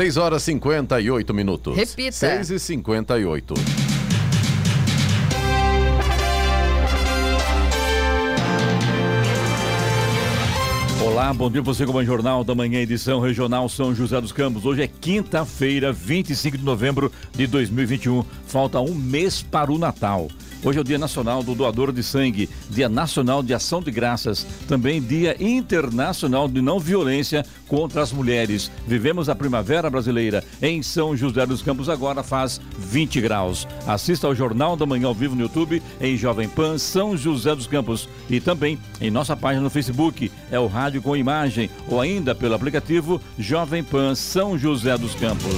6 horas 58 minutos. Repita. 6 e 58. Olá, bom dia você com o Jornal da Manhã, edição regional São José dos Campos. Hoje é quinta-feira, 25 de novembro de 2021. Falta um mês para o Natal. Hoje é o Dia Nacional do Doador de Sangue, Dia Nacional de Ação de Graças, também Dia Internacional de Não Violência contra as Mulheres. Vivemos a Primavera Brasileira em São José dos Campos, agora faz 20 graus. Assista ao Jornal da Manhã ao vivo no YouTube, em Jovem Pan São José dos Campos e também em nossa página no Facebook, é o Rádio com Imagem, ou ainda pelo aplicativo Jovem Pan São José dos Campos.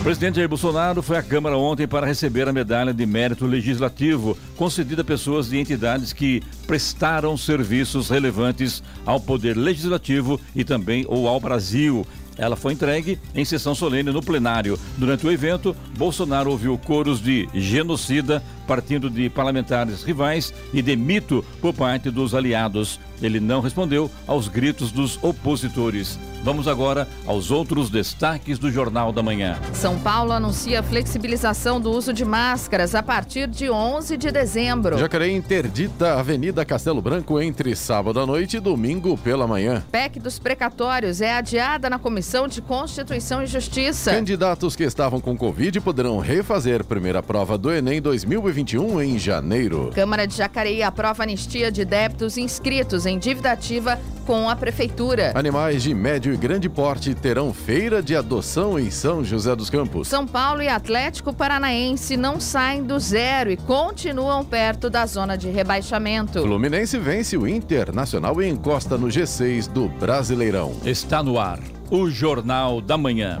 O presidente Jair Bolsonaro foi à Câmara ontem para receber a medalha de mérito legislativo, concedida a pessoas de entidades que prestaram serviços relevantes ao Poder Legislativo e também ou ao Brasil. Ela foi entregue em sessão solene no plenário. Durante o evento, Bolsonaro ouviu coros de genocida partindo de parlamentares rivais e de mito por parte dos aliados. Ele não respondeu aos gritos dos opositores. Vamos agora aos outros destaques do Jornal da Manhã. São Paulo anuncia a flexibilização do uso de máscaras a partir de 11 de dezembro. Jacareí interdita a Avenida Castelo Branco entre sábado à noite e domingo pela manhã. PEC dos precatórios é adiada na Comissão de Constituição e Justiça. Candidatos que estavam com Covid poderão refazer primeira prova do Enem 2021 em janeiro. Câmara de Jacareí aprova anistia de débitos inscritos em dívida ativa com a Prefeitura. Animais de médio e grande porte terão feira de adoção em São José dos Campos. São Paulo e Atlético Paranaense não saem do zero e continuam perto da zona de rebaixamento. Fluminense vence o Internacional e encosta no G6 do Brasileirão. Está no ar o Jornal da Manhã.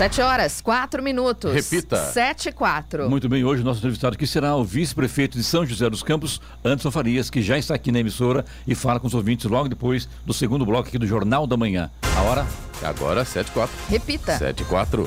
Sete horas, quatro minutos. Repita. Sete e quatro. Muito bem, hoje o nosso entrevistado aqui será o vice-prefeito de São José dos Campos, Anderson Farias, que já está aqui na emissora e fala com os ouvintes logo depois do segundo bloco aqui do Jornal da Manhã. A hora? Agora 7 4. Repita. 7 4.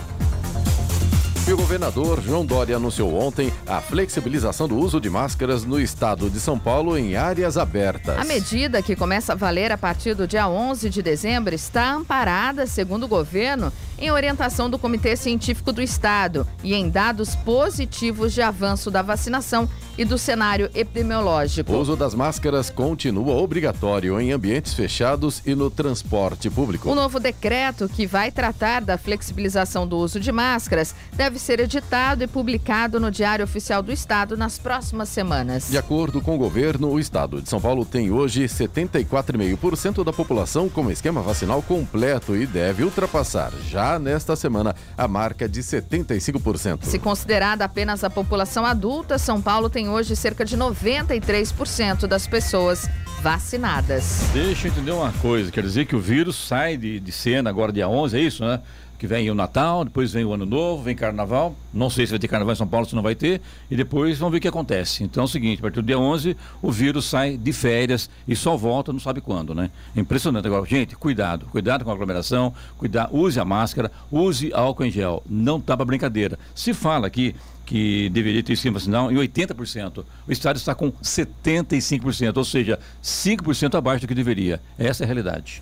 E o governador João Dória anunciou ontem a flexibilização do uso de máscaras no estado de São Paulo em áreas abertas. A medida, que começa a valer a partir do dia 11 de dezembro, está amparada, segundo o governo, em orientação do Comitê Científico do Estado e em dados positivos de avanço da vacinação e do cenário epidemiológico. O uso das máscaras continua obrigatório em ambientes fechados e no transporte público. O novo decreto, que vai tratar da flexibilização do uso de máscaras, deve ser editado e publicado no Diário Oficial do Estado nas próximas semanas. De acordo com o governo, o estado de São Paulo tem hoje 74,5% da população com esquema vacinal completo e deve ultrapassar já nesta semana a marca de 75%. Se considerada apenas a população adulta, São Paulo tem hoje cerca de 93% das pessoas vacinadas. Deixa eu entender uma coisa, quer dizer que o vírus sai de, de cena agora dia 11, é isso, né? Que vem o Natal, depois vem o Ano Novo, vem Carnaval. Não sei se vai ter Carnaval em São Paulo, se não vai ter. E depois vamos ver o que acontece. Então é o seguinte, a partir do dia 11, o vírus sai de férias e só volta não sabe quando, né? Impressionante. Agora, gente, cuidado. Cuidado com a aglomeração, cuidado, use a máscara, use álcool em gel. Não tá para brincadeira. Se fala aqui que deveria ter esquema vacinal em 80%. O estado está com 75%, ou seja, 5% abaixo do que deveria. Essa é a realidade.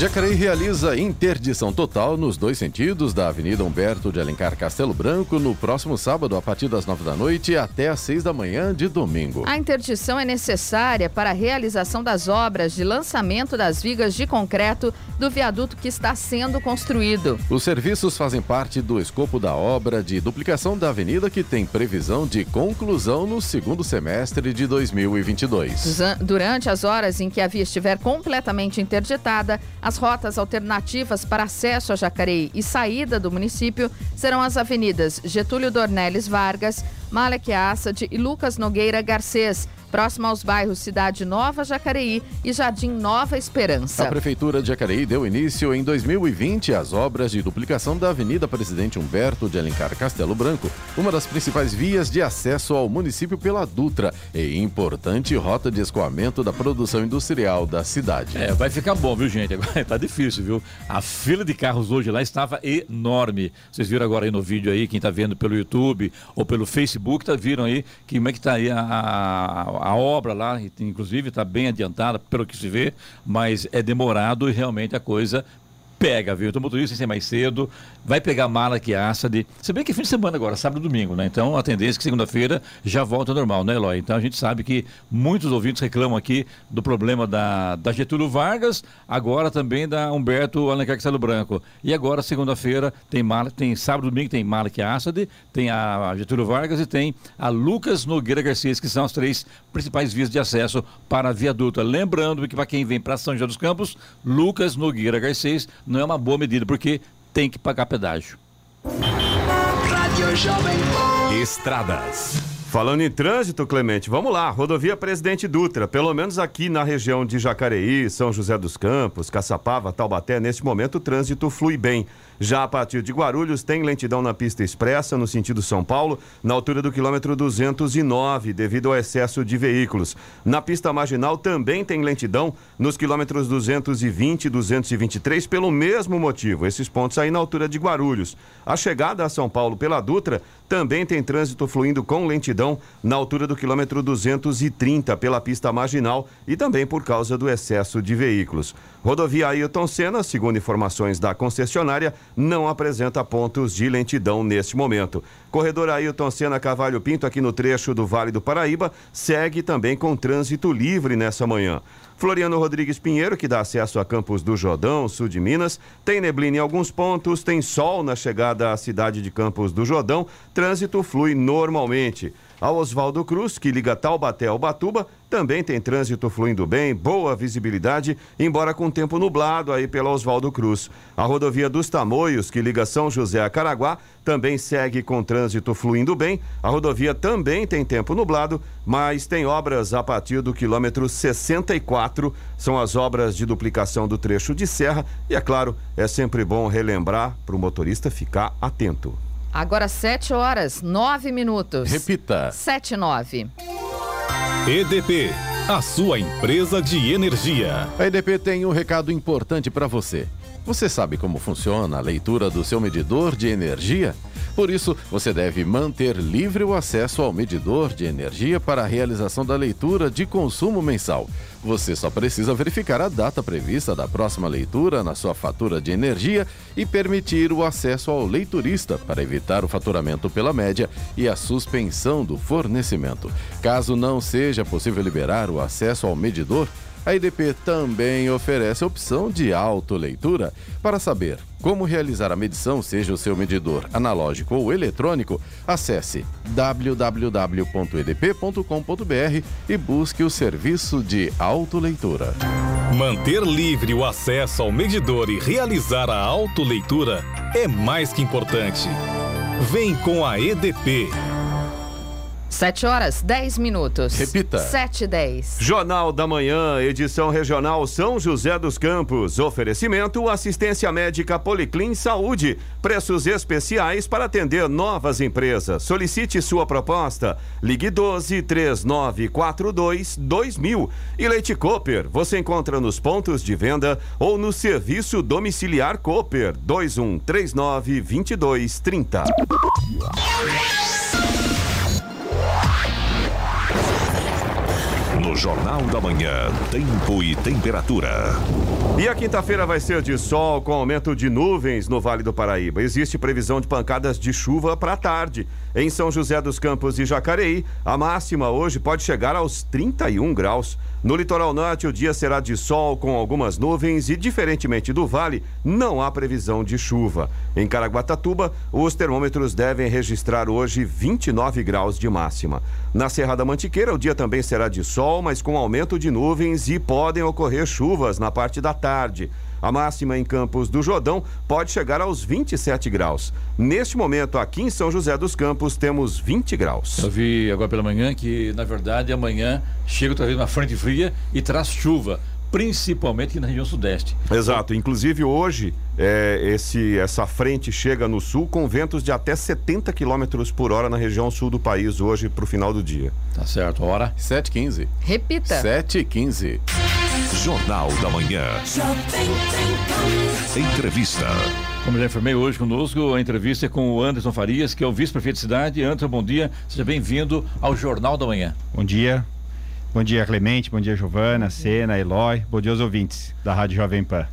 Jacareí realiza interdição total nos dois sentidos da Avenida Humberto de Alencar Castelo Branco no próximo sábado, a partir das nove da noite até às seis da manhã de domingo. A interdição é necessária para a realização das obras de lançamento das vigas de concreto do viaduto que está sendo construído. Os serviços fazem parte do escopo da obra de duplicação da avenida que tem previsão de conclusão no segundo semestre de 2022. Durante as horas em que a via estiver completamente interditada, as rotas alternativas para acesso a Jacareí e saída do município serão as avenidas Getúlio Dornelles Vargas, Malek Assad e Lucas Nogueira Garcês próximo aos bairros Cidade Nova, Jacareí e Jardim Nova Esperança. A Prefeitura de Jacareí deu início em 2020 às obras de duplicação da Avenida Presidente Humberto de Alencar Castelo Branco, uma das principais vias de acesso ao município pela Dutra e importante rota de escoamento da produção industrial da cidade. É, vai ficar bom, viu, gente? Agora tá difícil, viu? A fila de carros hoje lá estava enorme. Vocês viram agora aí no vídeo aí, quem tá vendo pelo YouTube ou pelo Facebook, tá viram aí que como é que tá aí a, a a obra lá, inclusive, está bem adiantada, pelo que se vê, mas é demorado e realmente a coisa pega, viu? Então motorista ser mais cedo, vai pegar mala que assa de. Se bem que é fim de semana agora, sábado e domingo, né? Então a tendência é que segunda-feira já volta ao normal, né, Eloy? Então a gente sabe que muitos ouvintes reclamam aqui do problema da, da Getúlio Vargas, agora também da Humberto Alencar Castelo Branco. E agora, segunda-feira, tem mala, tem sábado e domingo tem que Assad, tem a Getúlio Vargas e tem a Lucas Nogueira Garcia, que são as três principais vias de acesso para a viaduta. Lembrando que para quem vem para São José dos Campos, Lucas Nogueira Garcês não é uma boa medida, porque tem que pagar pedágio. Estradas. Falando em trânsito, Clemente, vamos lá. Rodovia Presidente Dutra, pelo menos aqui na região de Jacareí, São José dos Campos, Caçapava, Taubaté, neste momento o trânsito flui bem. Já a partir de Guarulhos, tem lentidão na pista expressa, no sentido São Paulo, na altura do quilômetro 209, devido ao excesso de veículos. Na pista marginal também tem lentidão nos quilômetros 220 e 223, pelo mesmo motivo. Esses pontos aí na altura de Guarulhos. A chegada a São Paulo pela Dutra também tem trânsito fluindo com lentidão na altura do quilômetro 230 pela pista marginal e também por causa do excesso de veículos. Rodovia Ailton Senna, segundo informações da concessionária, não apresenta pontos de lentidão neste momento. Corredor Ailton Senna Cavalho Pinto, aqui no trecho do Vale do Paraíba, segue também com trânsito livre nessa manhã. Floriano Rodrigues Pinheiro, que dá acesso a Campos do Jordão, sul de Minas, tem neblina em alguns pontos, tem sol na chegada à cidade de Campos do Jordão, trânsito flui normalmente. A Oswaldo Cruz, que liga Taubaté ao Batuba, também tem trânsito fluindo bem, boa visibilidade, embora com tempo nublado aí pela Oswaldo Cruz. A rodovia dos Tamoios, que liga São José a Caraguá, também segue com trânsito fluindo bem. A rodovia também tem tempo nublado, mas tem obras a partir do quilômetro 64. São as obras de duplicação do trecho de serra e, é claro, é sempre bom relembrar para o motorista ficar atento. Agora 7 horas, 9 minutos. Repita. 7 e 9. EDP, a sua empresa de energia. A EDP tem um recado importante para você. Você sabe como funciona a leitura do seu medidor de energia? Por isso, você deve manter livre o acesso ao medidor de energia para a realização da leitura de consumo mensal. Você só precisa verificar a data prevista da próxima leitura na sua fatura de energia e permitir o acesso ao leiturista para evitar o faturamento pela média e a suspensão do fornecimento. Caso não seja possível liberar o acesso ao medidor, a IDP também oferece a opção de autoleitura. Para saber como realizar a medição, seja o seu medidor analógico ou eletrônico, acesse www.edp.com.br e busque o serviço de autoleitura. Manter livre o acesso ao medidor e realizar a autoleitura é mais que importante. Vem com a EDP. 7 horas, 10 minutos. Repita. 7 e 10. Jornal da Manhã, edição regional São José dos Campos. Oferecimento assistência médica Policlin Saúde. Preços especiais para atender novas empresas. Solicite sua proposta. Ligue 12 3942 2000. E Leite Cooper, você encontra nos pontos de venda ou no serviço domiciliar Cooper 2139 2230. No Jornal da Manhã, tempo e temperatura. E a quinta-feira vai ser de sol com aumento de nuvens no Vale do Paraíba. Existe previsão de pancadas de chuva para tarde. Em São José dos Campos e Jacareí, a máxima hoje pode chegar aos 31 graus. No litoral norte, o dia será de sol com algumas nuvens e, diferentemente do vale, não há previsão de chuva. Em Caraguatatuba, os termômetros devem registrar hoje 29 graus de máxima. Na Serra da Mantiqueira, o dia também será de sol mas com aumento de nuvens e podem ocorrer chuvas na parte da tarde. A máxima em Campos do Jordão pode chegar aos 27 graus. Neste momento, aqui em São José dos Campos, temos 20 graus. Eu vi agora pela manhã que, na verdade, amanhã chega outra vez uma frente fria e traz chuva principalmente na região sudeste. Exato. Inclusive hoje é, esse, essa frente chega no sul com ventos de até 70 km por hora na região sul do país hoje para o final do dia. Tá certo. Hora 7h15. Repita. 7h15. Jornal da Manhã. Entrevista. Como já informei hoje conosco, a entrevista é com o Anderson Farias, que é o vice-prefeito de cidade. Anderson, bom dia. Seja bem-vindo ao Jornal da Manhã. Bom dia. Bom dia, Clemente. Bom dia, Giovana, Sena, Eloy. Bom dia aos ouvintes da Rádio Jovem Pan.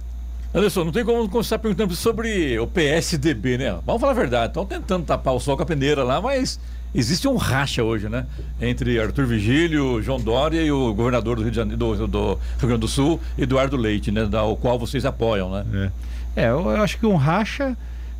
Anderson, não tem como começar perguntando sobre o PSDB, né? Vamos falar a verdade. Estão tentando tapar o sol com a peneira lá, mas existe um racha hoje, né? Entre Arthur Vigílio, João Dória e o governador do Rio, de Janeiro, do, do Rio Grande do Sul, Eduardo Leite, né? Da, o qual vocês apoiam, né? É, é eu, eu acho que um racha.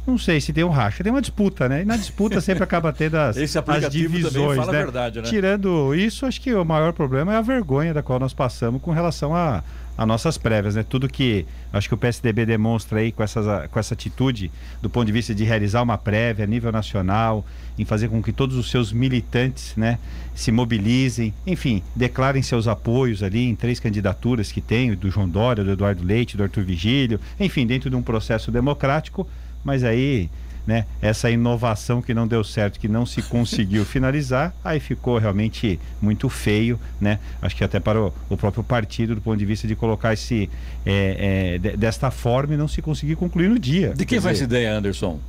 Não sei se tem um racha, tem uma disputa, né? E na disputa sempre acaba tendo as, Esse as divisões, fala a né? verdade, né? Tirando isso, acho que o maior problema é a vergonha da qual nós passamos com relação a, a nossas prévias, né? Tudo que acho que o PSDB demonstra aí com, essas, com essa atitude do ponto de vista de realizar uma prévia a nível nacional, em fazer com que todos os seus militantes, né, se mobilizem, enfim, declarem seus apoios ali em três candidaturas que tem, do João Dória, do Eduardo Leite, do Arthur Vigílio, enfim, dentro de um processo democrático, mas aí né, essa inovação que não deu certo, que não se conseguiu finalizar, aí ficou realmente muito feio, né? Acho que até para o, o próprio partido, do ponto de vista de colocar esse é, é, de- desta forma e não se conseguir concluir no dia. De quem vai essa ideia, Anderson?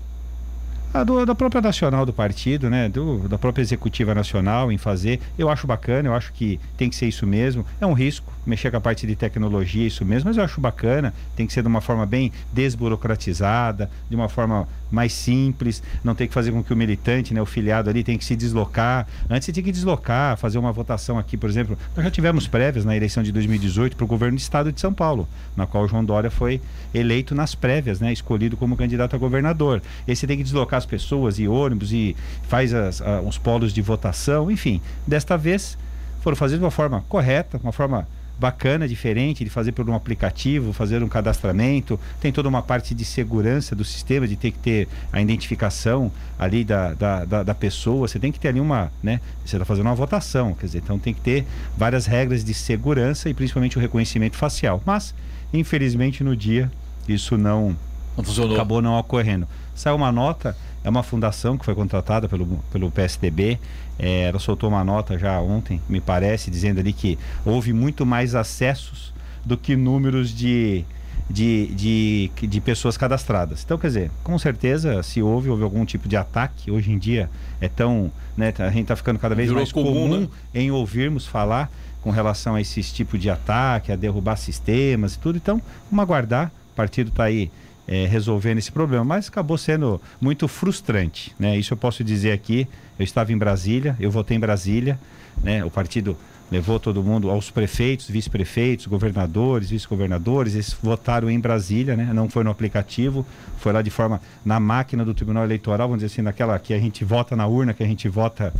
A do- da própria nacional do partido, né? Do, da própria executiva nacional em fazer. Eu acho bacana, eu acho que tem que ser isso mesmo. É um risco mexer com a parte de tecnologia, isso mesmo, mas eu acho bacana. Tem que ser de uma forma bem desburocratizada, de uma forma mais simples, não tem que fazer com que o militante, né, o filiado ali, tem que se deslocar. Antes você tinha que deslocar, fazer uma votação aqui, por exemplo. Nós já tivemos prévias na eleição de 2018 para o governo do estado de São Paulo, na qual João Dória foi eleito nas prévias, né, escolhido como candidato a governador. E você tem que deslocar as pessoas e ônibus e faz as, a- os polos de votação, enfim. Desta vez foram fazer de uma forma correta, uma forma bacana, diferente, de fazer por um aplicativo, fazer um cadastramento. Tem toda uma parte de segurança do sistema, de ter que ter a identificação ali da, da, da, da pessoa. Você tem que ter ali uma, né? Você está fazendo uma votação, quer dizer, então tem que ter várias regras de segurança e principalmente o reconhecimento facial. Mas, infelizmente, no dia, isso não, Não funcionou. acabou não ocorrendo. Saiu uma nota, é uma fundação que foi contratada pelo, pelo PSDB. é, ela soltou uma nota já ontem, me parece, dizendo ali que houve muito mais acessos do que números de, de, de, de pessoas cadastradas. Então, quer dizer, com certeza, se houve, houve algum tipo de ataque, hoje em dia é tão. Né, a gente está ficando cada vez Virou mais comum, comum né? em ouvirmos falar com relação a esses tipos de ataque, a derrubar sistemas e tudo. Então, vamos aguardar. O partido está aí eh, resolvendo esse problema, mas acabou sendo muito frustrante. Né? Isso eu posso dizer aqui. Eu estava em Brasília, eu votei em Brasília, né? o partido levou todo mundo aos prefeitos, vice-prefeitos, governadores, vice-governadores, eles votaram em Brasília, né? não foi no aplicativo, foi lá de forma na máquina do Tribunal Eleitoral, vamos dizer assim, naquela que a gente vota na urna, que a gente vota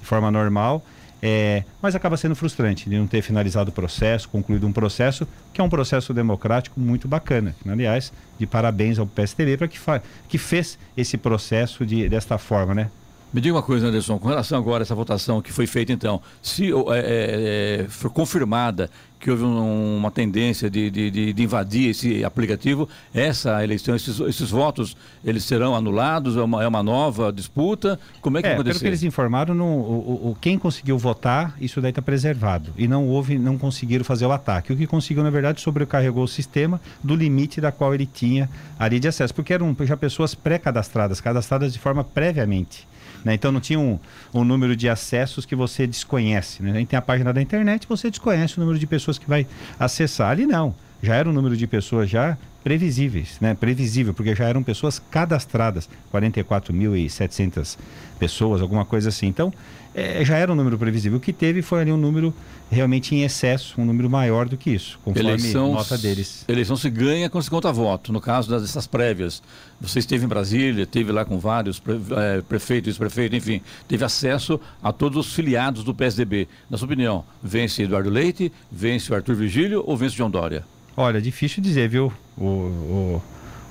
de forma normal. É, mas acaba sendo frustrante de não ter finalizado o processo, concluído um processo que é um processo democrático muito bacana. Aliás, de parabéns ao PSDB para que, que fez esse processo de, desta forma, né? Me diga uma coisa, Anderson, com relação agora a essa votação que foi feita então, se é, é, é, for confirmada que houve um- uma tendência de, de- de- invadir esse aplicativo, essa eleição, esses, esses votos, eles serão anulados? É uma, é uma nova disputa? Como é que É, vai pelo que eles informaram, não- o- o- quem conseguiu votar, isso daí está preservado. E não houve, não conseguiram fazer o ataque. O que conseguiu, na verdade, sobrecarregou o sistema do limite da qual ele tinha ali de acesso. Porque eram já pessoas pré-cadastradas, cadastradas de forma previamente. Né? Então não tinha um, um número de acessos que você desconhece. Né? A gente tem a página da internet, você desconhece o número de pessoas que vai acessar. Ali não. já era um número de pessoas já previsíveis, né? Previsível, porque já eram pessoas cadastradas, 44.700 pessoas, alguma coisa assim. Então, é, já era um número previsível. O que teve foi ali um número realmente em excesso, um número maior do que isso, conforme eleição, nota deles. Eleição se ganha quando se conta voto. No caso dessas prévias, você esteve em Brasília, esteve lá com vários pre, é, prefeitos, vice-prefeitos, enfim, teve acesso a todos os filiados do PSDB. Na sua opinião, vence Eduardo Leite, vence o Arthur Vigílio ou vence João Dória? Olha, difícil dizer, viu, o, o,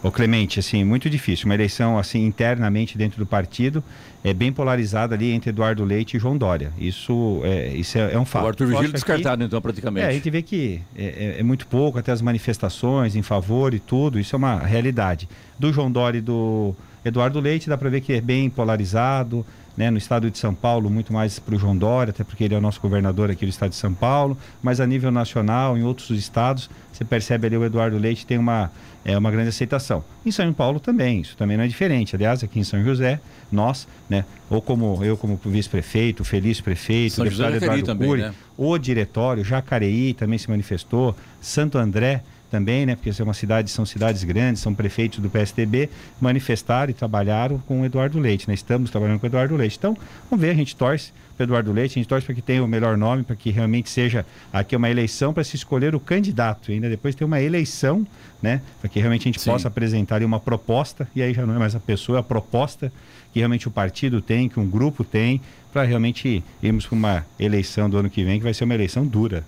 o Clemente, assim, muito difícil. Uma eleição, assim, internamente dentro do partido, é bem polarizada ali entre Eduardo Leite e João Dória. Isso é, isso é, é um fato. O Arthur Vigílio descartado, então, praticamente. É, a gente vê que é, é, é, muito pouco, até as manifestações em favor e tudo, isso é uma realidade. Do João Dória e do Eduardo Leite, dá para ver que é bem polarizado, né, no estado de São Paulo, muito mais para o João Dória, até porque ele é o nosso governador aqui do estado de São Paulo, mas a nível nacional, em outros estados, você percebe ali o Eduardo Leite tem uma, é, uma grande aceitação. Em São Paulo também, isso também não é diferente. Aliás, aqui em São José, nós, né, ou como eu como vice-prefeito, feliz prefeito, São deputado José Eduardo também, Cury, né? o diretório, Jacareí também se manifestou, Santo André, também, né, porque é uma cidade, são cidades grandes, são prefeitos do PSDB, manifestaram e trabalharam com o Eduardo Leite, né? Estamos trabalhando com o Eduardo Leite. Então, vamos ver, a gente torce para Eduardo Leite, a gente torce para que tenha o melhor nome, para que realmente seja aqui uma eleição para se escolher o candidato. E ainda depois ter uma eleição, né, para que realmente a gente Sim. possa apresentar uma proposta, e aí já não é mais a pessoa, é a proposta que realmente o partido tem, que um grupo tem, para realmente irmos para uma eleição do ano que vem, que vai ser uma eleição dura.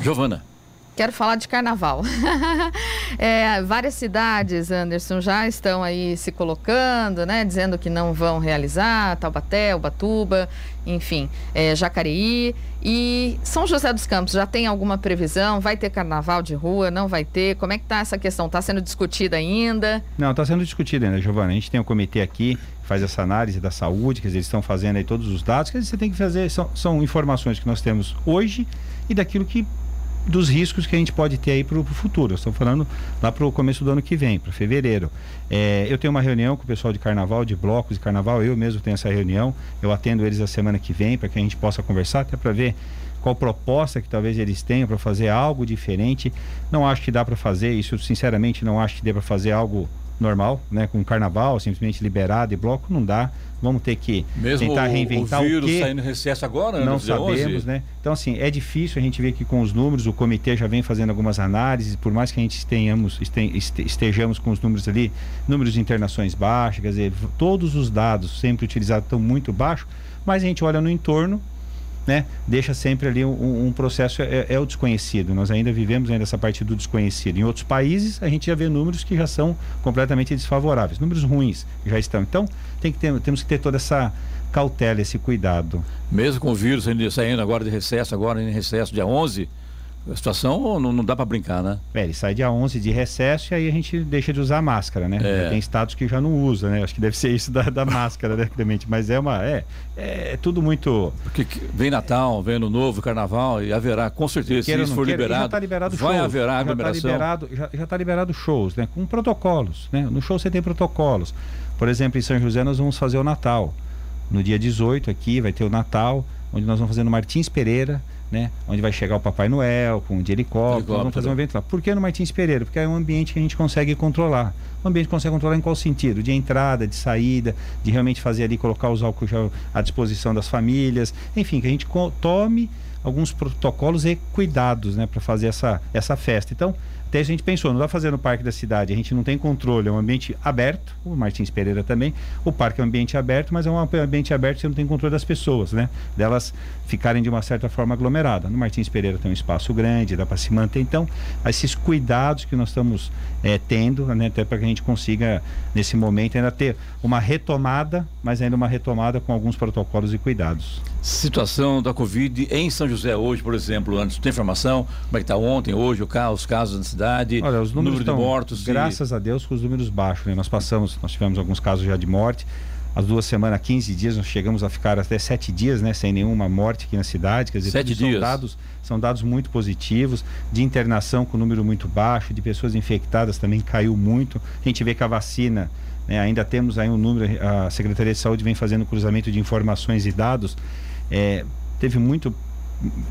Giovana. Quero falar de carnaval. é, várias cidades, Anderson, já estão aí se colocando, né? Dizendo que não vão realizar, Taubaté, Ubatuba, enfim, é, Jacareí. E São José dos Campos, já tem alguma previsão? Vai ter carnaval de rua? Não vai ter? Como é que está essa questão? Está sendo discutida ainda? Não, está sendo discutida ainda, Giovana. A gente tem um comitê aqui faz essa análise da saúde, dizer, eles estão fazendo aí todos os dados, dizer, você tem que fazer, são, são informações que nós temos hoje e daquilo que dos riscos que a gente pode ter aí para o futuro. Estamos falando lá para o começo do ano que vem, para fevereiro. É, eu tenho uma reunião com o pessoal de carnaval, de blocos de carnaval, eu mesmo tenho essa reunião, eu atendo eles a semana que vem para que a gente possa conversar, até para ver qual proposta que talvez eles tenham para fazer algo diferente. Não acho que dá para fazer isso, sinceramente, não acho que dê para fazer algo normal, né, com carnaval, simplesmente liberado e bloco, não dá. Vamos ter que Mesmo tentar reinventar o, o vírus o saindo recesso agora, né, Não sabemos, 11. né? Então, assim, é difícil a gente ver que com os números, o comitê já vem fazendo algumas análises, por mais que a gente estejamos, estejamos com os números ali, números de internações baixas, quer dizer, todos os dados sempre utilizados estão muito baixos, mas a gente olha no entorno né, deixa sempre ali um, um processo, é, é, o desconhecido. Nós ainda vivemos ainda essa parte do desconhecido. Em outros países, a gente já vê números que já são completamente desfavoráveis, números ruins já estão. Então, tem que ter, temos que ter toda essa cautela, esse cuidado. Mesmo com o vírus saindo agora de recesso, agora em recesso dia 11, a situação não, não dá para brincar, né? É, ele sai dia 11 de recesso e aí a gente deixa de usar máscara, né? É. Tem estados que já não usa, né? Acho que deve ser isso da, da máscara, né, Clemente? Mas é uma. É, é tudo muito. Porque vem Natal, vem Ano Novo, Carnaval e haverá, com certeza, se isso for queira, liberado. Já tá liberado vai shows, haverá aglomeração. Já está liberado, já, já tá liberado shows, né? Com protocolos, né? No show você tem protocolos. Por exemplo, em São José nós vamos fazer o Natal. No dia 18 aqui vai ter o Natal, onde nós vamos fazer no Martins Pereira né? Onde vai chegar o Papai Noel com de helicóptero, helicóptero. vamos fazer um evento lá. Por que no Martins Pereira? Porque é um ambiente que a gente consegue controlar. Um ambiente que consegue controlar em qual sentido? De entrada, de saída, de realmente fazer ali, colocar os álcool à disposição das famílias, enfim, que a gente tome alguns protocolos e cuidados, né, para fazer essa, essa festa. Então, até a gente pensou, não dá fazer no parque da cidade, a gente não tem controle, é um ambiente aberto, o Martins Pereira também, o parque é um ambiente aberto, mas é um ambiente aberto que você não tem controle das pessoas, né? Delas ficarem de uma certa forma aglomeradas. No Martins Pereira tem um espaço grande, dá para se manter. Então, esses cuidados que nós estamos é, tendo, né, até para que a gente consiga, nesse momento, ainda ter uma retomada, mas ainda uma retomada com alguns protocolos e cuidados. Situação da Covid em São José hoje, por exemplo, antes, tem informação? Como é que está ontem, hoje, os casos na cidade? Olha, os números número de mortos? Graças e... a Deus, com os números baixos. Né? Nós passamos, nós tivemos alguns casos já de morte. As duas semanas, 15 dias, nós chegamos a ficar até sete dias, né? Sem nenhuma morte aqui na cidade. Quer dizer, sete dias. São dados, são dados muito positivos, de internação com número muito baixo, de pessoas infectadas também caiu muito. A gente vê que a vacina né, ainda temos aí um número, a Secretaria de Saúde vem fazendo cruzamento de informações e dados é, teve muito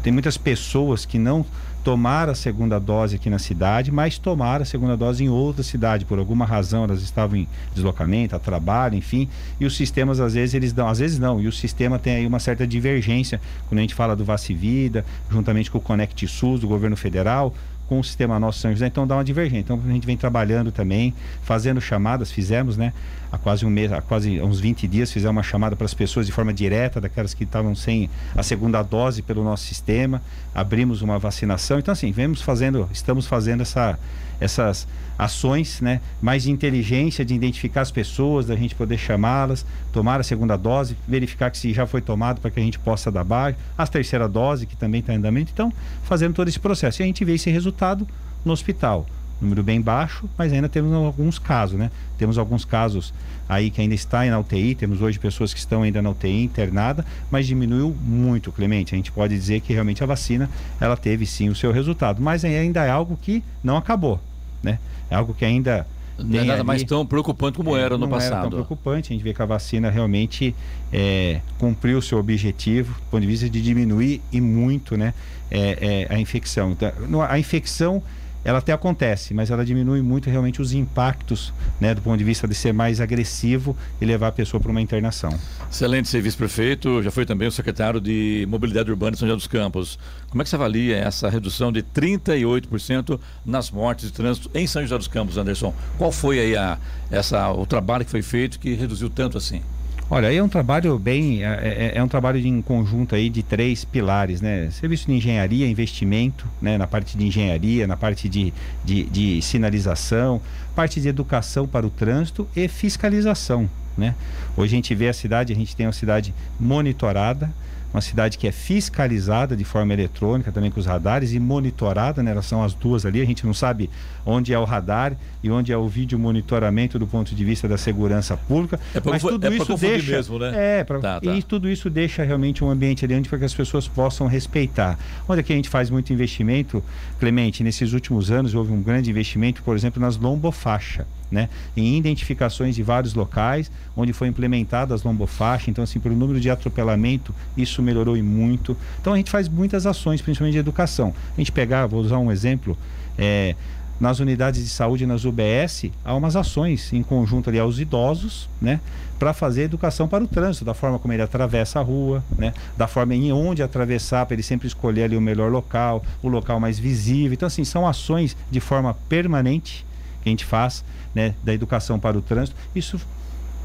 tem muitas pessoas que não tomaram a segunda dose aqui na cidade, mas tomaram a segunda dose em outra cidade. Por alguma razão, elas estavam em deslocamento, a trabalho, enfim. E os sistemas, às vezes, eles dão, às vezes não. E o sistema tem aí uma certa divergência. Quando a gente fala do Vacivida, juntamente com o Conect SUS do governo federal, com o sistema nosso São José, então dá uma divergência. Então a gente vem trabalhando também, fazendo chamadas, fizemos, né? Há quase um mês, há quase uns 20 dias, fizemos uma chamada para as pessoas de forma direta, daquelas que estavam sem a segunda dose pelo nosso sistema, abrimos uma vacinação. Então, assim, vemos fazendo, estamos fazendo essa, essas ações, né? Mais de inteligência de identificar as pessoas, da gente poder chamá-las, tomar a segunda dose, verificar que se já foi tomado para que a gente possa dar baixo, a terceira dose que também está em andamento. Então, fazendo todo esse processo. E a gente vê esse resultado no hospital. Número bem baixo, mas ainda temos alguns casos, né? Temos alguns casos aí que ainda está na UTI, temos hoje pessoas que estão ainda na UTI internada, mas diminuiu muito, Clemente. A gente pode dizer que realmente a vacina, ela teve sim o seu resultado, mas ainda é algo que não acabou, né? É algo que ainda não é nada ali, mais tão preocupante como é, era no não passado. Era tão preocupante. A gente vê que a vacina realmente é, cumpriu o seu objetivo, do ponto de vista de diminuir e muito, né, é, é a infecção. Então, a infecção ela até acontece, mas ela diminui muito realmente os impactos, né, do ponto de vista de ser mais agressivo e levar a pessoa para uma internação. Excelente ser vice-prefeito, já foi também o secretário de Mobilidade Urbana de São José dos Campos. Como é que você avalia essa redução de 38% nas mortes de trânsito em São José dos Campos, Anderson? Qual foi aí a, essa, o trabalho que foi feito que reduziu tanto assim? Olha, aí é um trabalho bem, é, é, é um trabalho de, em conjunto aí de três pilares, né? Serviço de engenharia, investimento, né? Na parte de engenharia, na parte de, de, de sinalização, parte de educação para o trânsito e fiscalização, né? Hoje a gente vê a cidade, a gente tem uma cidade monitorada, uma cidade que é fiscalizada de forma eletrônica também com os radares e monitorada, né? Elas são as duas ali, a gente não sabe onde é o radar e onde é o vídeo monitoramento do ponto de vista da segurança pública. É pra, mas tudo é isso deixa mesmo, né? É, pra, tá, tá. e tudo isso deixa realmente um ambiente ali onde para que as pessoas possam respeitar. Onde é que a gente faz muito investimento, Clemente, nesses últimos anos houve um grande investimento, por exemplo, nas lombofaixa né, em identificações de vários locais onde foi implementada as lombofaixas. Então, assim, pelo número de atropelamento, isso melhorou e muito. Então, a gente faz muitas ações, principalmente de educação. A gente pegar, vou usar um exemplo, é, nas unidades de saúde, nas UBS, há umas ações em conjunto ali aos idosos, né? Para fazer educação para o trânsito, da forma como ele atravessa a rua, né? Da forma em onde atravessar, para ele sempre escolher ali o melhor local, o local mais visível. Então, assim, são ações de forma permanente que a gente faz né, da educação para o trânsito, isso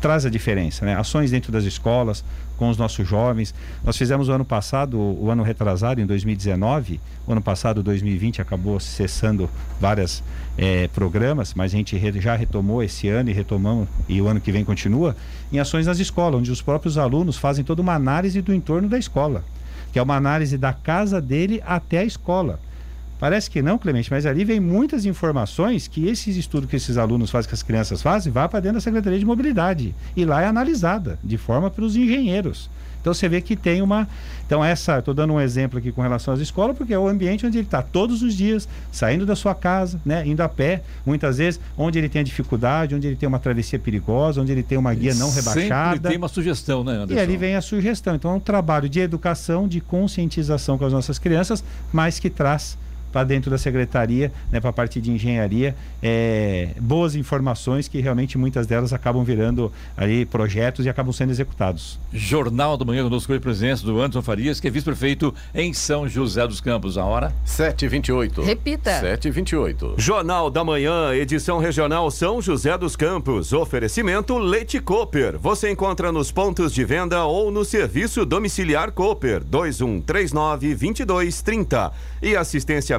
traz a diferença, né? Ações dentro das escolas, com os nossos jovens. Nós fizemos o ano passado, o ano retrasado, em 2019, o ano passado, 2020, acabou cessando vários é, programas, mas a gente já retomou esse ano e retomamos, e o ano que vem continua, em ações nas escolas, onde os próprios alunos fazem toda uma análise do entorno da escola, que é uma análise da casa dele até a escola. Parece que não, Clemente, mas ali vem muitas informações que esses estudos que esses alunos fazem, que as crianças fazem, vai para dentro da Secretaria de Mobilidade. E lá é analisada, de forma pelos engenheiros. Então você vê que tem uma. Então, essa, estou dando um exemplo aqui com relação às escolas, porque é o ambiente onde ele está todos os dias, saindo da sua casa, né, indo a pé, muitas vezes, onde ele tem a dificuldade, onde ele tem uma travessia perigosa, onde ele tem uma guia não rebaixada. Sempre tem uma sugestão, né, Anderson? E ali vem a sugestão. Então, é um trabalho de educação, de conscientização com as nossas crianças, mas que traz para dentro da secretaria, né, para a parte de engenharia, é, boas informações que realmente muitas delas acabam virando aí projetos e acabam sendo executados. Jornal do Manhã conosco com presença do Anderson Farias, que é vice-prefeito em São José dos Campos. A hora? 7h28. Repita. 7h28. Jornal da Manhã, edição regional São José dos Campos. Oferecimento Leite Cooper. Você encontra nos pontos de venda ou no serviço domiciliar Cooper 2139 2230. E assistência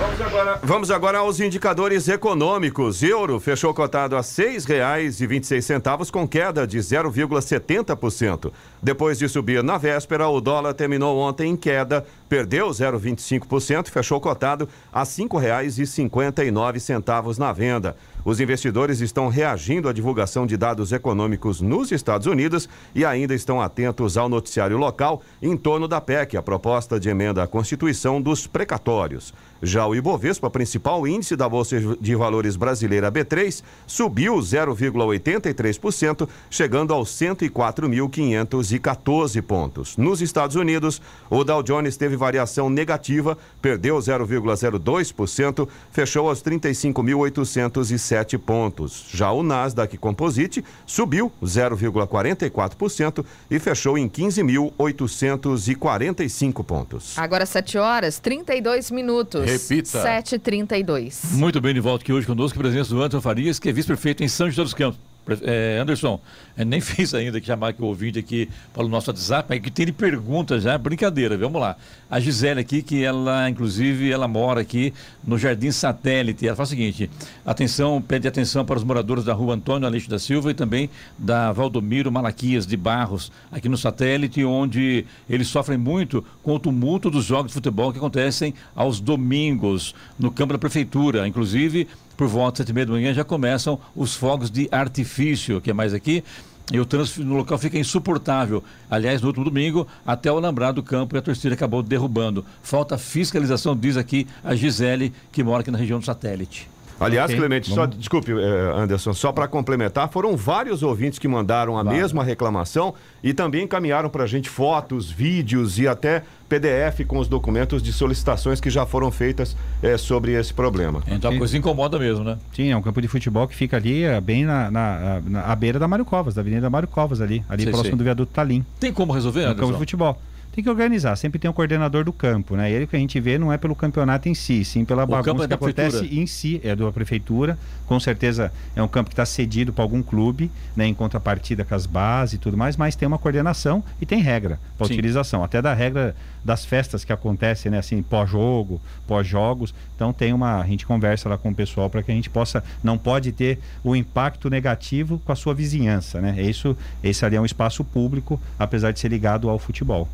Vamos agora, vamos agora aos indicadores econômicos. Euro fechou cotado a R$ 6,26 com queda de 0,70%. Depois de subir na véspera, o dólar terminou ontem em queda perdeu 0,25% e fechou cotado a R$ 5,59 na venda. Os investidores estão reagindo à divulgação de dados econômicos nos Estados Unidos e ainda estão atentos ao noticiário local em torno da PEC, a proposta de emenda à Constituição dos precatórios. Já o Ibovespa, principal índice da Bolsa de Valores brasileira B3, subiu 0,83%, chegando aos 104.514 pontos. Nos Estados Unidos, o Dow Jones teve variação negativa, perdeu 0,02%, fechou aos 35.807 pontos. Já o Nasdaq Composite subiu 0,44% e fechou em 15.845 pontos. Agora 7 horas 32 minutos. Repita. 7h32. Muito bem, de volta aqui hoje conosco, a presença do Anderson Farias, que é vice-prefeito em São José dos Campos. É, Anderson, eu nem fiz ainda que chamar aqui o ouvinte aqui para o nosso WhatsApp, mas que tem de perguntas já, brincadeira, vamos lá. A Gisele aqui, que ela, inclusive, ela mora aqui no Jardim Satélite, ela fala o seguinte, atenção, pede atenção para os moradores da rua Antônio Aleixo da Silva e também da Valdomiro Malaquias de Barros, aqui no Satélite, onde eles sofrem muito com o tumulto dos jogos de futebol que acontecem aos domingos no campo da prefeitura, inclusive por volta de sete e meia da manhã já começam os fogos de artifício, que é mais aqui. E o trânsito no local fica insuportável. Aliás, no último domingo, até o alambrado do campo e a torcida acabou derrubando. Falta fiscalização, diz aqui a Gisele, que mora aqui na região do satélite. Aliás, Ok, Clemente, só, desculpe, eh, Anderson, só para complementar, foram vários ouvintes que mandaram a mesma reclamação e também encaminharam para a gente fotos, vídeos e até PDF com os documentos de solicitações que já foram feitas eh, sobre esse problema. Então a coisa incomoda mesmo, né? Sim, é um campo de futebol que fica ali eh, bem na, na, na- à beira da Mário Covas, da Avenida Mário Covas ali, ali Sei, próximo sei. do viaduto Talim. Tem como resolver, É um campo de Anderson? futebol. Tem que organizar, sempre tem um coordenador do campo, né? Ele que a gente vê não é pelo campeonato em si, sim pela campo bagunça é que acontece prefeitura. em si, é da prefeitura. Com certeza é um campo que está cedido para algum clube, né? Em contrapartida com as bases e tudo mais, mas tem uma coordenação e tem regra para utilização, até da regra das festas que acontecem, né? Assim, pós-jogo, pós-jogos. Então tem uma, a gente conversa lá com o pessoal para que a gente possa, não pode ter o impacto negativo com a sua vizinhança, né? Isso, esse ali é um espaço público, apesar de ser ligado ao futebol.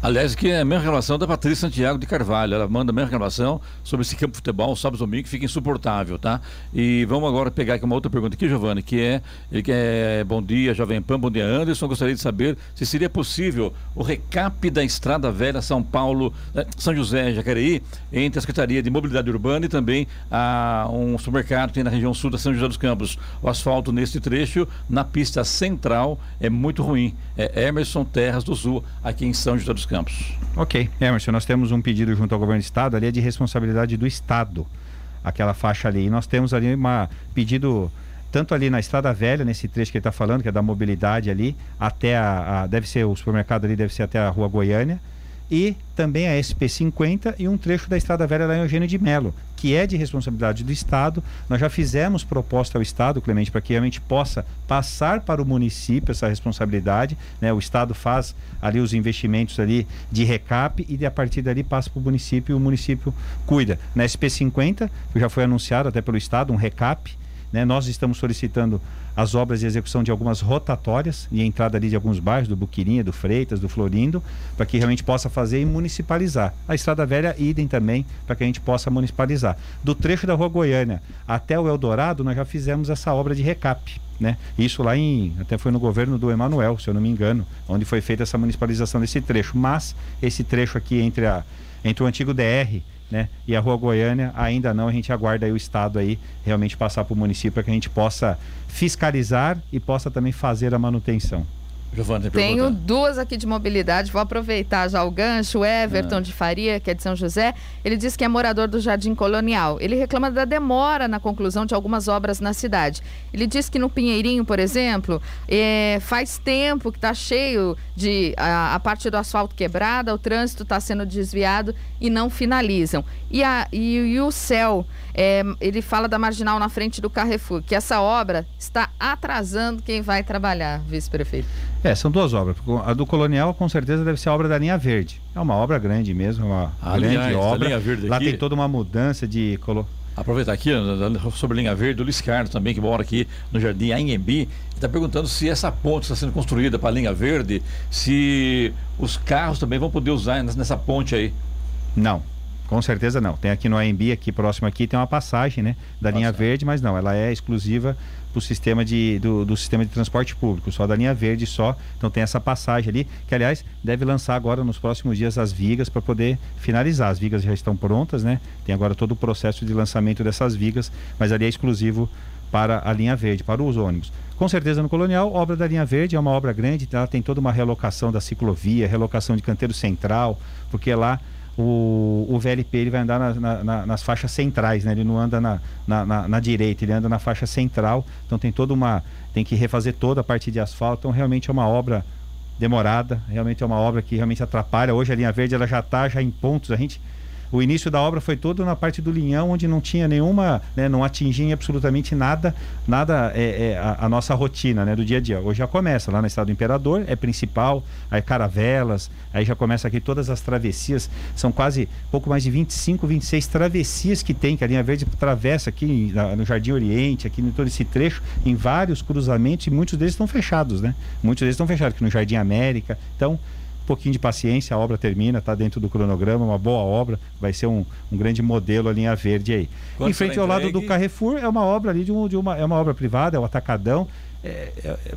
Aliás, que é a mesma reclamação da Patrícia Santiago de Carvalho. Ela manda a mesma reclamação sobre esse campo de futebol, sábado e domingo, que fica insuportável, tá? E vamos agora pegar aqui uma outra pergunta aqui, Giovanni, que é, ele que é bom dia, Jovem Pan, bom dia, Anderson. Gostaria de saber se seria possível o recap da Estrada Velha São Paulo, eh, São José, Jacareí, entre a Secretaria de Mobilidade Urbana e também a, um supermercado que tem na região sul da São José dos Campos. O asfalto nesse trecho, na pista central, é muito ruim. É Emerson Terras do Sul, aqui em São José dos Campos. Ok, Emerson, nós temos um pedido junto ao governo do estado, ali é de responsabilidade do estado, aquela faixa ali. E nós temos ali um pedido tanto ali na Estrada Velha, nesse trecho que ele está falando, que é da mobilidade ali, até a, a- deve ser o supermercado ali, deve ser até a Rua Goiânia, e também a SP50 e um trecho da Estrada Velha em Eugênio de Melo, que é de responsabilidade do Estado. Nós já fizemos proposta ao Estado, Clemente, para que realmente possa passar para o município essa responsabilidade. Né? O Estado faz ali os investimentos ali de recap e a partir dali passa para o município e o município cuida. Na SP50, que já foi anunciado até pelo Estado, um recap. Né? Nós estamos solicitando as obras de execução de algumas rotatórias e entrada ali de alguns bairros, do Buquirinha, do Freitas, do Florindo, para que realmente possa fazer e municipalizar. A Estrada Velha, idem também, para que a gente possa municipalizar. Do trecho da Rua Goiânia até o Eldorado, nós já fizemos essa obra de recap. Né? Isso lá em. Até foi no governo do Emanuel, se eu não me engano, onde foi feita essa municipalização desse trecho. Mas esse trecho aqui entre, a, entre o antigo DR né? E a Rua Goiânia ainda não, a gente aguarda aí o Estado aí realmente passar para o município para que a gente possa fiscalizar e possa também fazer a manutenção. Giovanni, tem Tenho pergunta? duas aqui de mobilidade, vou aproveitar já o gancho. O Everton de Faria, que é de São José, ele diz que é morador do Jardim Colonial. Ele reclama da demora na conclusão de algumas obras na cidade. Ele diz que no Pinheirinho, por exemplo, eh, faz tempo que está cheio de a, a parte do asfalto quebrada, o trânsito está sendo desviado e não finalizam. E, a, e, e o céu, eh, ele fala da marginal na frente do Carrefour, que essa obra está atrasando quem vai trabalhar, vice-prefeito. É, são duas obras. A do Colonial, com certeza, deve ser a obra da linha verde. É uma obra grande mesmo, uma Ah, grande aliás, a obra. linha verde Lá aqui- tem toda uma mudança de. Colo... Aproveitar aqui, sobre a linha verde, o Luiz Carlos também, que mora aqui no Jardim Anhembi, está perguntando se essa ponte está sendo construída para a linha verde, se os carros também vão poder usar nessa ponte aí. Não, com certeza não. Tem aqui no AMB, aqui próximo aqui, tem uma passagem, né? Da linha Passagem. verde, mas não, ela é exclusiva pro sistema de, do, do sistema de transporte público, só da linha verde só. Então tem essa passagem ali, que aliás deve lançar agora nos próximos dias as vigas para poder finalizar. As vigas já estão prontas, né? Tem agora todo o processo de lançamento dessas vigas, mas ali é exclusivo para a linha verde, para os ônibus. Com certeza no Colonial, obra da linha verde é uma obra grande, ela tem toda uma relocação da ciclovia, relocação de canteiro central, porque lá o, o VLP ele vai andar na- na- na- nas faixas centrais, né? Ele não anda na, na, na- na direita, ele anda na faixa central. Então tem toda uma. Tem que refazer toda a parte de asfalto. Então realmente é uma obra demorada, realmente é uma obra que realmente atrapalha. Hoje a linha verde ela já está já em pontos. A gente. O início da obra foi todo na parte do linhão, onde não tinha nenhuma, né, não atingia absolutamente nada, nada é, é, a, a nossa rotina, né, do dia a dia. Hoje já começa lá na Estrada do Imperador, é principal, aí caravelas, aí já começa aqui todas as travessias, são quase pouco mais de 25, 26 travessias que tem, que a linha verde atravessa aqui no Jardim Oriente, aqui em todo esse trecho, em vários cruzamentos e muitos deles estão fechados, né? Muitos deles estão fechados aqui no Jardim América. Então, pouquinho de paciência, a obra termina, está dentro do cronograma, uma boa obra, vai ser um, um grande modelo a linha verde aí. Em frente será ao lado do Carrefour é uma obra ali de, um, de uma é uma obra privada, é o atacadão,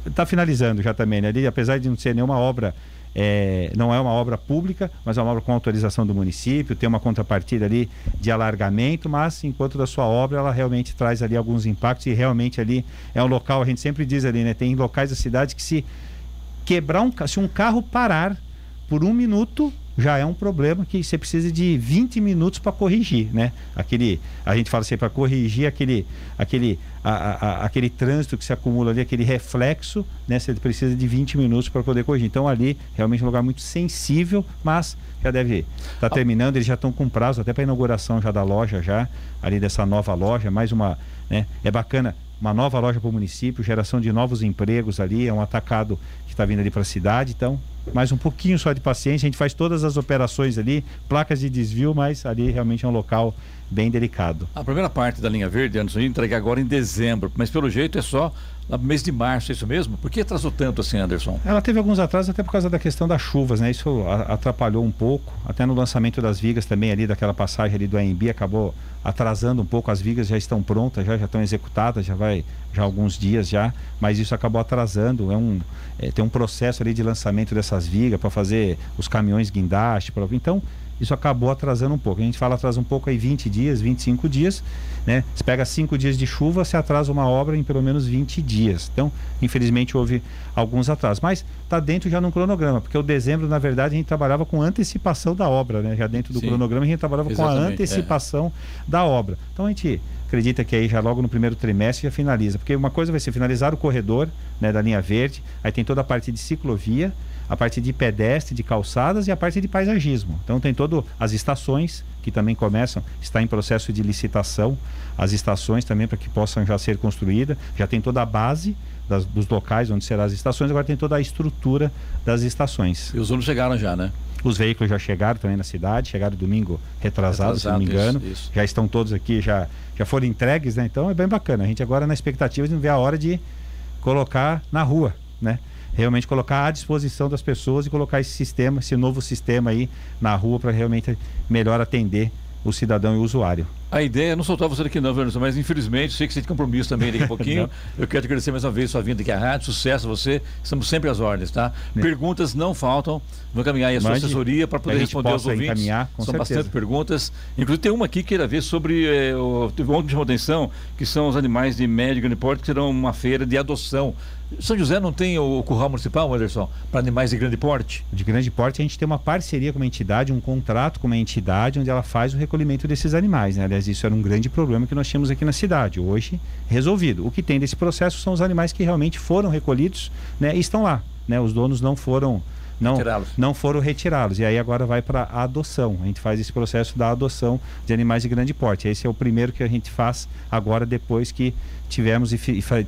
está finalizando já também, né? Ali, apesar de não ser nenhuma obra é, não é uma obra pública, mas é uma obra com autorização do município, tem uma contrapartida ali de alargamento, mas enquanto da sua obra ela realmente traz ali alguns impactos e realmente ali é um local, a gente sempre diz ali, né? Tem locais da cidade que se quebrar um se um carro parar por um minuto já é um problema que você precisa de 20 minutos para corrigir, né? Aquele, a gente fala assim, para corrigir aquele, aquele, a- a- aquele trânsito que se acumula ali, aquele reflexo, né? Você precisa de 20 minutos para poder corrigir. Então ali realmente é um lugar muito sensível, mas já deve estar terminando, eles já estão com prazo até para inauguração já da loja já, ali dessa nova loja, mais uma, né? É bacana uma nova loja para o município, geração de novos empregos ali, é um atacado está vindo ali para a cidade, então mais um pouquinho só de paciência, a gente faz todas as operações ali, placas de desvio, mas ali realmente é um local bem delicado. A primeira parte da linha verde, Anderson, ia entregar agora em dezembro, mas pelo jeito é só no mês de março, é isso mesmo? Por que atrasou tanto assim, Anderson? Ela teve alguns atrasos até por causa da questão das chuvas, né? Isso atrapalhou um pouco. Até no lançamento das vigas também ali, daquela passagem ali do AMB, acabou atrasando um pouco. As vigas já estão prontas, já, já estão executadas, já vai já alguns dias já, mas isso acabou atrasando. É um, é, tem um processo ali de lançamento dessas vigas para fazer os caminhões guindaste. Pra, então, isso acabou atrasando um pouco. A gente fala atrasa um pouco aí 20 dias, 25 dias, né? Você pega 5 dias de chuva, você atrasa uma obra em pelo menos 20 dias. Então, infelizmente houve alguns atrasos, mas está dentro já no cronograma, porque o dezembro, na verdade, a gente trabalhava com antecipação da obra, né? Já dentro do Sim. cronograma a gente trabalhava com a é. antecipação da obra. Então a gente acredita que aí já logo no primeiro trimestre já finaliza, porque uma coisa vai ser finalizar o corredor, né, da linha verde, aí tem toda a parte de ciclovia, a parte de pedestre, de calçadas e a parte de paisagismo. Então tem todas as estações que também começam, está em processo de licitação, as estações também para que possam já ser construídas, já tem toda a base das- dos locais onde serão as estações, agora tem toda a estrutura das estações. E os ônibus chegaram já, né? Os veículos já chegaram também na cidade, chegaram domingo retrasado, se não me engano. isso, isso. Já estão todos aqui, já, já foram entregues, né? Então é bem bacana. A gente agora na expectativa de ver a hora de colocar na rua, né? Realmente colocar à disposição das pessoas e colocar esse sistema, esse novo sistema aí na rua para realmente melhor atender o cidadão e o usuário. A ideia é não soltar você daqui não, Anderson, mas infelizmente sei que você tem compromisso também daqui a pouquinho. Eu quero te agradecer mais uma vez sua vinda aqui à rádio, sucesso a você, estamos sempre às ordens, tá? Perguntas não faltam, vou encaminhar aí a sua Mande, assessoria para poder responder aos ouvintes. São certeza. bastante perguntas, inclusive tem uma aqui que queira ver sobre, eh, o, teve um que chamou atenção, que são os animais de médio e grande porte, que serão uma feira de adoção. São José não tem o curral municipal, Anderson, para animais de grande porte? De grande porte, a gente tem uma parceria com uma entidade, um contrato com uma entidade onde ela faz o recolhimento desses animais. Né? Aliás, isso era um grande problema que nós tínhamos aqui na cidade. Hoje, resolvido. O que tem desse processo são os animais que realmente foram recolhidos né? e estão lá. Né? Os donos não foram não, não foram retirados. E aí agora vai para a adoção. A gente faz esse processo da adoção de animais de grande porte. Esse é o primeiro que a gente faz agora depois que tivemos e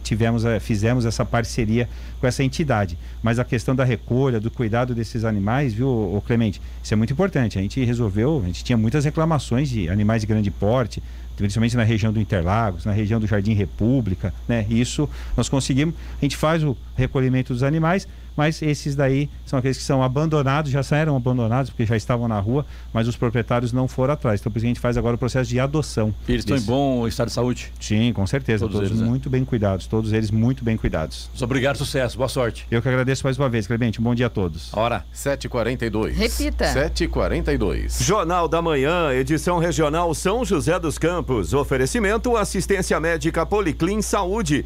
tivemos, eh, fizemos essa parceria com essa entidade. Mas a questão da recolha, do cuidado desses animais, viu, Clemente? Isso é muito importante. A gente resolveu, a gente tinha muitas reclamações de animais de grande porte, principalmente na região do Interlagos, na região do Jardim República, né? Isso nós conseguimos, a gente faz o recolhimento dos animais, mas esses daí são aqueles que são abandonados, já saíram abandonados porque já estavam na rua, mas os proprietários não foram atrás. Então por isso a gente faz agora o processo de adoção. E eles estão em bom estado de saúde? Sim, com certeza. Todos, todos eles, né? muito né? bem cuidados, todos eles muito bem cuidados. Obrigado, sucesso, boa sorte. Eu que agradeço mais uma vez, Clemente. Um bom dia a todos. Hora. 7h42. Repita. 7h42. Jornal da Manhã, edição regional São José dos Campos. Oferecimento assistência médica Policlin Saúde.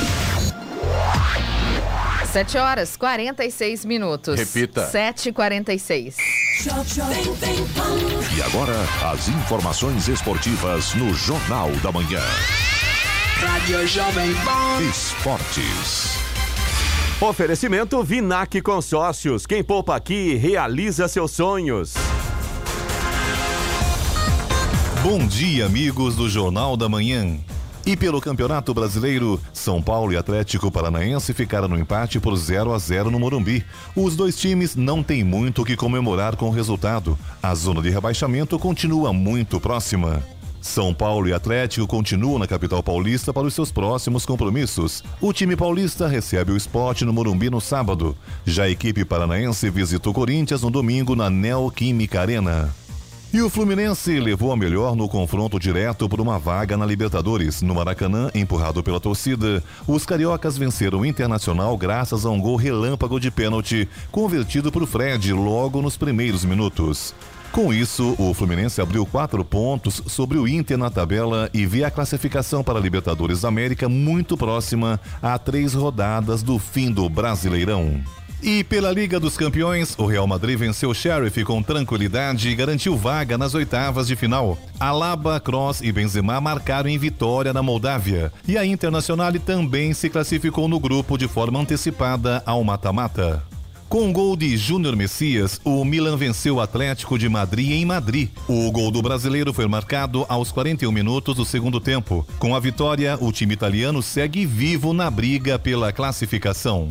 Sete horas, 46 minutos. Repita. 7h46. E agora, as informações esportivas no Jornal da Manhã. Rádio Jovem Pan. Esportes. Oferecimento Vinac Consórcios. Quem poupa aqui realiza seus sonhos. Bom dia, amigos do Jornal da Manhã. E pelo Campeonato Brasileiro, São Paulo e Atlético Paranaense ficaram no empate por 0 a 0 no Morumbi. Os dois times não têm muito o que comemorar com o resultado. A zona de rebaixamento continua muito próxima. São Paulo e Atlético continuam na capital paulista para os seus próximos compromissos. O time paulista recebe o esporte no Morumbi no sábado. Já a equipe paranaense visita o Corinthians no domingo na Neoquímica Arena. E o Fluminense levou a melhor no confronto direto por uma vaga na Libertadores. No Maracanã, empurrado pela torcida, os cariocas venceram o Internacional graças a um gol relâmpago de pênalti, convertido por Fred logo nos primeiros minutos. Com isso, o Fluminense abriu quatro pontos sobre o Inter na tabela e vê a classificação para a Libertadores da América muito próxima a três rodadas do fim do Brasileirão. E pela Liga dos Campeões, o Real Madrid venceu o Sheriff com tranquilidade e garantiu vaga nas oitavas de final. Alaba, Cross e Benzema marcaram em vitória na Moldávia. E a Internacional também se classificou no grupo de forma antecipada ao mata-mata. Com o gol de Júnior Messias, o Milan venceu o Atlético de Madrid em Madrid. O gol do brasileiro foi marcado aos 41 minutos do segundo tempo. Com a vitória, o time italiano segue vivo na briga pela classificação.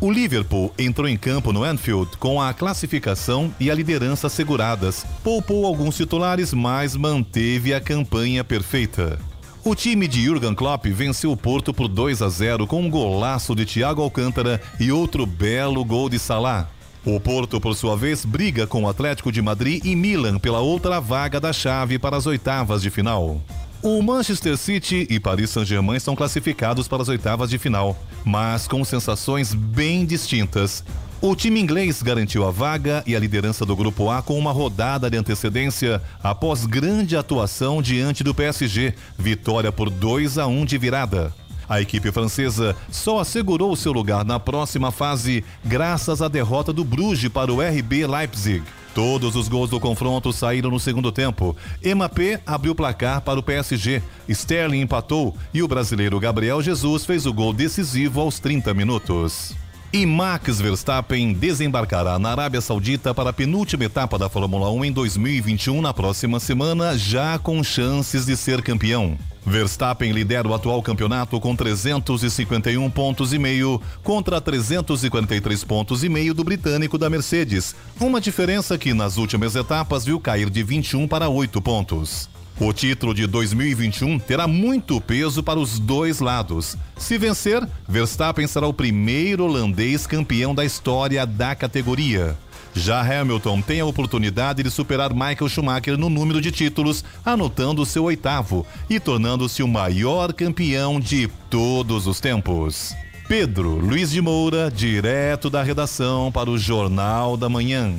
O Liverpool entrou em campo no Anfield com a classificação e a liderança asseguradas. Poupou alguns titulares, mas manteve a campanha perfeita. O time de Jurgen Klopp venceu o Porto por 2 a 0 com um golaço de Thiago Alcântara e outro belo gol de Salah. O Porto, por sua vez, briga com o Atlético de Madrid e Milan pela outra vaga da chave para as oitavas de final. O Manchester City e Paris Saint-Germain estão classificados para as oitavas de final, mas com sensações bem distintas. O time inglês garantiu a vaga e a liderança do Grupo A com uma rodada de antecedência após grande atuação diante do PSG, vitória por 2 a 1 de virada. A equipe francesa só assegurou seu lugar na próxima fase graças à derrota do Bruges para o RB Leipzig. Todos os gols do confronto saíram no segundo tempo. Mbappé abriu o placar para o PSG, Sterling empatou e o brasileiro Gabriel Jesus fez o gol decisivo aos 30 minutos. E Max Verstappen desembarcará na Arábia Saudita para a penúltima etapa da Fórmula 1 em 2021 na próxima semana, já com chances de ser campeão. Verstappen lidera o atual campeonato com 351 pontos e meio contra 343 pontos e meio do britânico da Mercedes, uma diferença que nas últimas etapas viu cair de 21 para 8 pontos. O título de 2021 terá muito peso para os dois lados. Se vencer, Verstappen será o primeiro holandês campeão da história da categoria. Já Hamilton tem a oportunidade de superar Michael Schumacher no número de títulos, anotando seu oitavo e tornando-se o maior campeão de todos os tempos. Pedro Luiz de Moura, direto da redação para o Jornal da Manhã.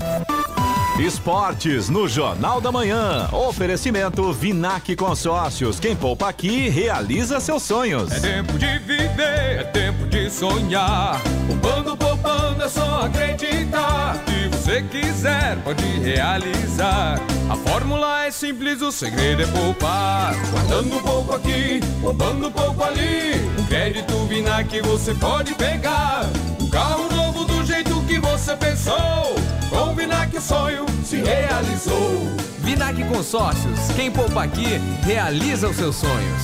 Esportes no Jornal da Manhã. Oferecimento Vinac Consórcios. Quem poupa aqui realiza seus sonhos. É tempo de viver, é tempo de sonhar. Poupando, poupando, é só acreditar. Se você quiser, pode realizar. A fórmula é simples, o segredo é poupar. Guardando pouco aqui, poupando pouco ali. Um crédito Vinac você pode pegar. Um carro novo do jeito que você pensou. Vinac o sonho se realizou. Vinac Consórcios, quem poupa aqui, realiza os seus sonhos.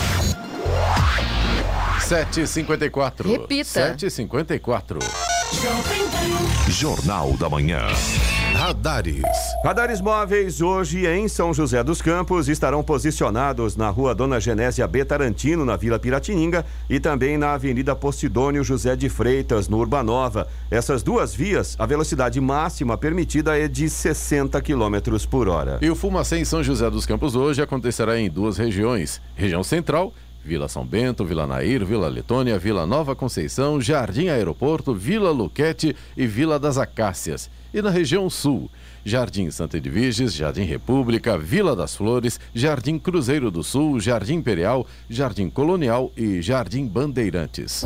7h54. Repita. 7h54. Jornal da Manhã. Radares. Radares móveis hoje em São José dos Campos estarão posicionados na rua Dona Genésia B. Tarantino, na Vila Piratininga, e também na Avenida Postidônio José de Freitas, no Urbanova. Essas duas vias, a velocidade máxima permitida é de 60 km por hora. E o Fumacê em São José dos Campos hoje acontecerá em duas regiões: região central. Vila São Bento, Vila Nair, Vila Letônia, Vila Nova Conceição, Jardim Aeroporto, Vila Luquete e Vila das Acácias. E na região sul, Jardim Santa Edviges, Jardim República, Vila das Flores, Jardim Cruzeiro do Sul, Jardim Imperial, Jardim Colonial e Jardim Bandeirantes.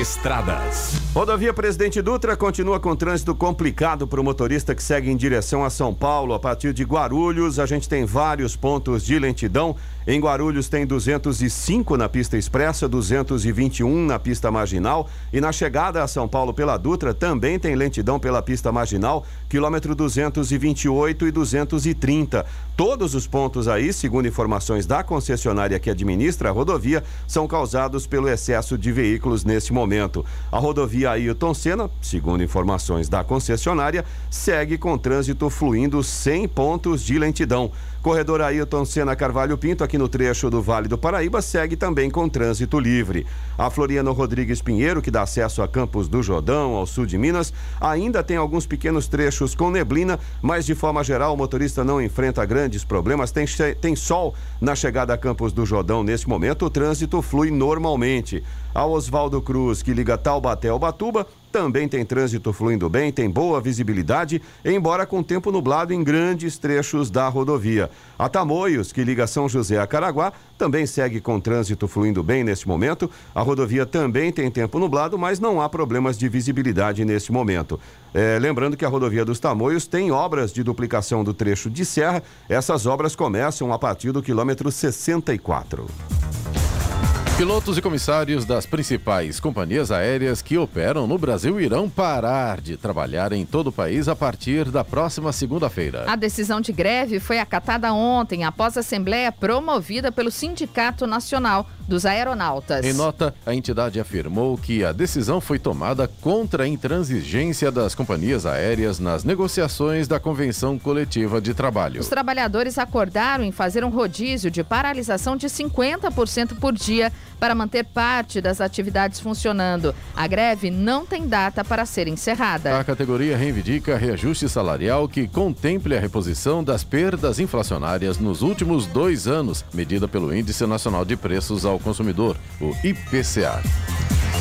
Estradas. Rodovia Presidente Dutra continua com trânsito complicado para o motorista que segue em direção a São Paulo. A partir de Guarulhos, a gente tem vários pontos de lentidão. Em Guarulhos tem 205 na pista expressa, 221 na pista marginal. E na chegada a São Paulo pela Dutra também tem lentidão pela pista marginal, quilômetro 228 e 230. Todos os pontos aí, segundo informações da concessionária que administra a rodovia, são causados pelo excesso de veículos neste momento. A rodovia Ailton Senna, segundo informações da concessionária, segue com trânsito fluindo sem pontos de lentidão. Corredor Ailton Senna Carvalho Pinto, aqui no trecho do Vale do Paraíba, segue também com trânsito livre. A Floriano Rodrigues Pinheiro, que dá acesso a Campos do Jordão, ao sul de Minas, ainda tem alguns pequenos trechos com neblina, mas de forma geral o motorista não enfrenta grandes problemas. Tem, tem sol na chegada a Campos do Jordão neste momento, o trânsito flui normalmente. A Oswaldo Cruz, que liga Taubaté ao Batuba, também tem trânsito fluindo bem, tem boa visibilidade, embora com tempo nublado em grandes trechos da rodovia. A Tamoios, que liga São José a Caraguá, também segue com trânsito fluindo bem neste momento. A rodovia também tem tempo nublado, mas não há problemas de visibilidade neste momento. É, lembrando que a rodovia dos Tamoios tem obras de duplicação do trecho de serra. Essas obras começam a partir do quilômetro 64. Pilotos e comissários das principais companhias aéreas que operam no Brasil irão parar de trabalhar em todo o país a partir da próxima segunda-feira. A decisão de greve foi acatada ontem após a assembleia promovida pelo Sindicato Nacional dos Aeronautas. Em nota, a entidade afirmou que a decisão foi tomada contra a intransigência das companhias aéreas nas negociações da Convenção Coletiva de Trabalho. Os trabalhadores acordaram em fazer um rodízio de paralisação de 50% por dia para manter parte das atividades funcionando. A greve não tem data para ser encerrada. A categoria reivindica reajuste salarial que contemple a reposição das perdas inflacionárias nos últimos dois anos, medida pelo Índice Nacional de Preços ao Consumidor, o IPCA.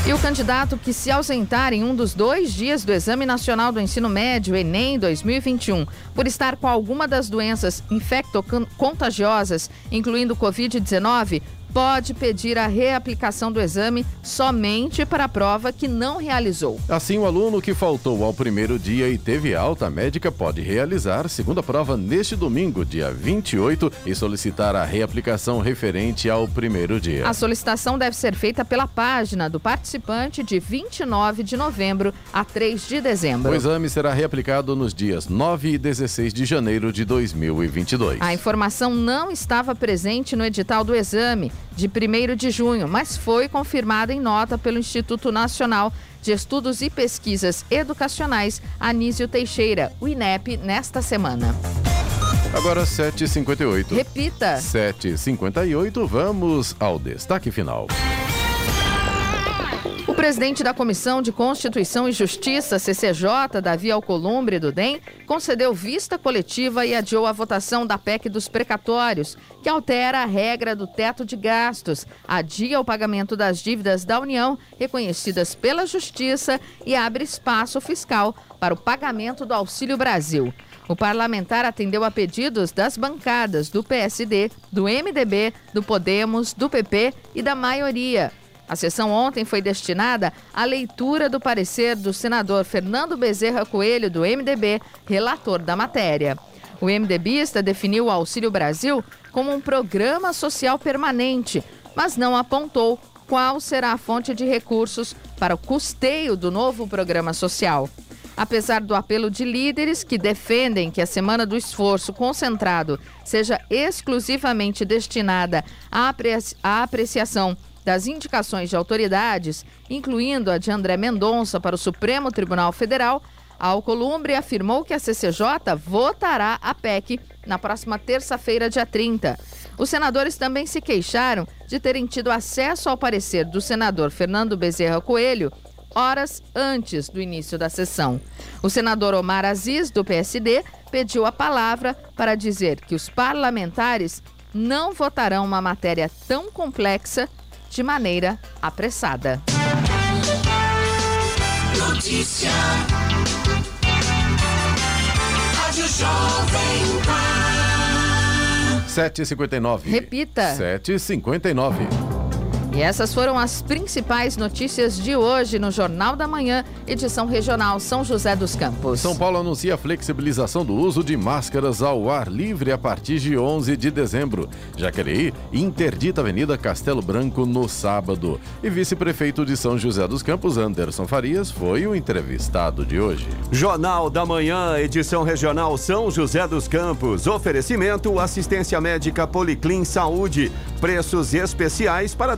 E o candidato que se ausentar em um dos dois dias do Exame Nacional do Ensino Médio, Enem 2021, por estar com alguma das doenças infectocontagiosas, incluindo Covid-19, pode pedir a reaplicação do exame somente para a prova que não realizou. Assim, o aluno que faltou ao primeiro dia e teve alta médica pode realizar segunda prova neste domingo, dia 28, e solicitar a reaplicação referente ao primeiro dia. A solicitação deve ser feita pela página do participante de 29 de novembro a 3 de dezembro. O exame será reaplicado nos dias 9 e 16 de janeiro de 2022. A informação não estava presente no edital do exame de 1 de junho, mas foi confirmada em nota pelo Instituto Nacional de Estudos e Pesquisas Educacionais Anísio Teixeira, o INEP, nesta semana. Agora 7h58. Repita. 7h58, vamos ao destaque final. Presidente da Comissão de Constituição e Justiça, CCJ, Davi Alcolumbre do DEM, concedeu vista coletiva e adiou a votação da PEC dos precatórios, que altera a regra do teto de gastos, adia o pagamento das dívidas da União reconhecidas pela Justiça e abre espaço fiscal para o pagamento do Auxílio Brasil. O parlamentar atendeu a pedidos das bancadas do PSD, do MDB, do Podemos, do PP e da maioria. A sessão ontem foi destinada à leitura do parecer do senador Fernando Bezerra Coelho, do MDB, relator da matéria. O MDBista definiu o Auxílio Brasil como um programa social permanente, mas não apontou qual será a fonte de recursos para o custeio do novo programa social. Apesar do apelo de líderes que defendem que a Semana do Esforço Concentrado seja exclusivamente destinada à apreciação das indicações de autoridades, incluindo a de André Mendonça para o Supremo Tribunal Federal, a Alcolumbre afirmou que a CCJ votará a PEC na próxima terça-feira, dia 30. Os senadores também se queixaram de terem tido acesso ao parecer do senador Fernando Bezerra Coelho horas antes do início da sessão. O senador Omar Aziz, do PSD, pediu a palavra para dizer que os parlamentares não votarão uma matéria tão complexa de maneira apressada. Notícia. Rádio Jovem Pan. 7h59. Repita. 7h59. E essas foram as principais notícias de hoje no Jornal da Manhã, edição regional São José dos Campos. São Paulo anuncia a flexibilização do uso de máscaras ao ar livre a partir de 11 de dezembro. Jacareí interdita a Avenida Castelo Branco no sábado. E vice-prefeito de São José dos Campos, Anderson Farias, foi o entrevistado de hoje. Jornal da Manhã, edição regional São José dos Campos. Oferecimento assistência médica Policlin Saúde. Preços especiais para